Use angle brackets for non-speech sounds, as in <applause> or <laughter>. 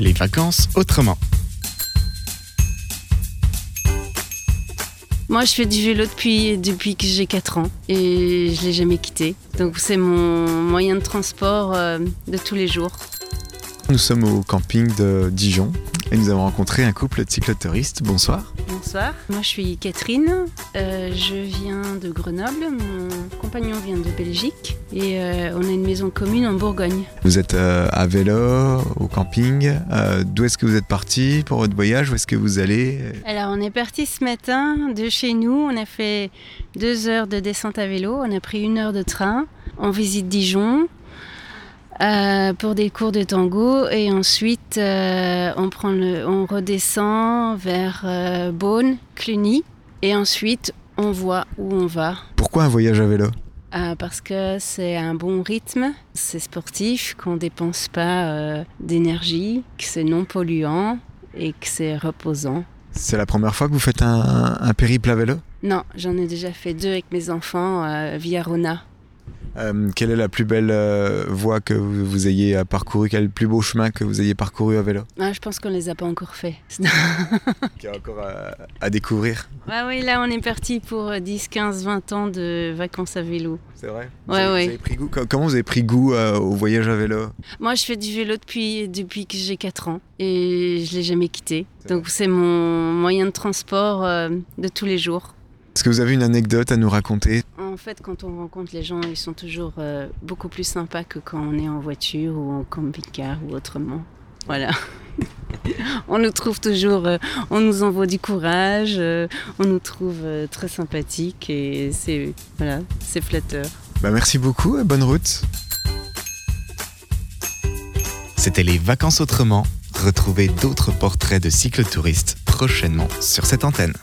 Les vacances autrement. Moi, je fais du vélo depuis, depuis que j'ai 4 ans et je l'ai jamais quitté. Donc, c'est mon moyen de transport euh, de tous les jours. Nous sommes au camping de Dijon et nous avons rencontré un couple de cyclotouristes. Bonsoir. Bonsoir, moi je suis Catherine, euh, je viens de Grenoble, mon compagnon vient de Belgique et euh, on a une maison commune en Bourgogne. Vous êtes euh, à vélo, au camping. Euh, D'où est-ce que vous êtes parti pour votre voyage? Où est-ce que vous allez? Alors on est parti ce matin de chez nous, on a fait deux heures de descente à vélo, on a pris une heure de train, on visite Dijon. pour des cours de tango et ensuite on, prend le, on redescend vers Beaune, Cluny et ensuite on voit où on va. Pourquoi un voyage à vélo? Ah, parce que c'est un bon rythme, c'est sportif, qu'on dépense pas euh, d'énergie, que c'est non polluant et que c'est reposant. C'est la première fois que vous faites un, un périple à vélo? Non, j'en ai déjà fait deux avec mes enfants euh, via Rona. Euh, Quelle est la plus belle euh, voie que vous, vous ayez euh, parcouru Quel est le plus beau chemin que vous ayez parcouru à vélo? Ah, je pense qu'on les a pas encore fait. <laughs> Qui est encore à, à découvrir. ouais, oui, là on est parti pour euh, 10, 15, 20 ans de vacances à vélo. C'est vrai? Ouais, vous avez, ouais. vous avez pris goût, co- Comment vous avez pris goût euh, au voyage à vélo? Moi, je fais du vélo depuis, depuis que j'ai 4 ans et je l'ai jamais quitté. Donc c'est mon moyen de transport de tous les jours. Est-ce que vous avez une anecdote à nous raconter? En fait, quand on rencontre les gens, ils sont toujours euh, beaucoup plus sympas que quand on est en voiture ou en camping-car ou autrement. Voilà. <laughs> on nous trouve toujours, euh, on nous envoie du courage, euh, on nous trouve euh, très sympathiques et c'est voilà, c'est flatteur. bah, Merci beaucoup et bonne route C'était les vacances autrement. Retrouvez d'autres portraits de cyclotouristes prochainement sur cette antenne.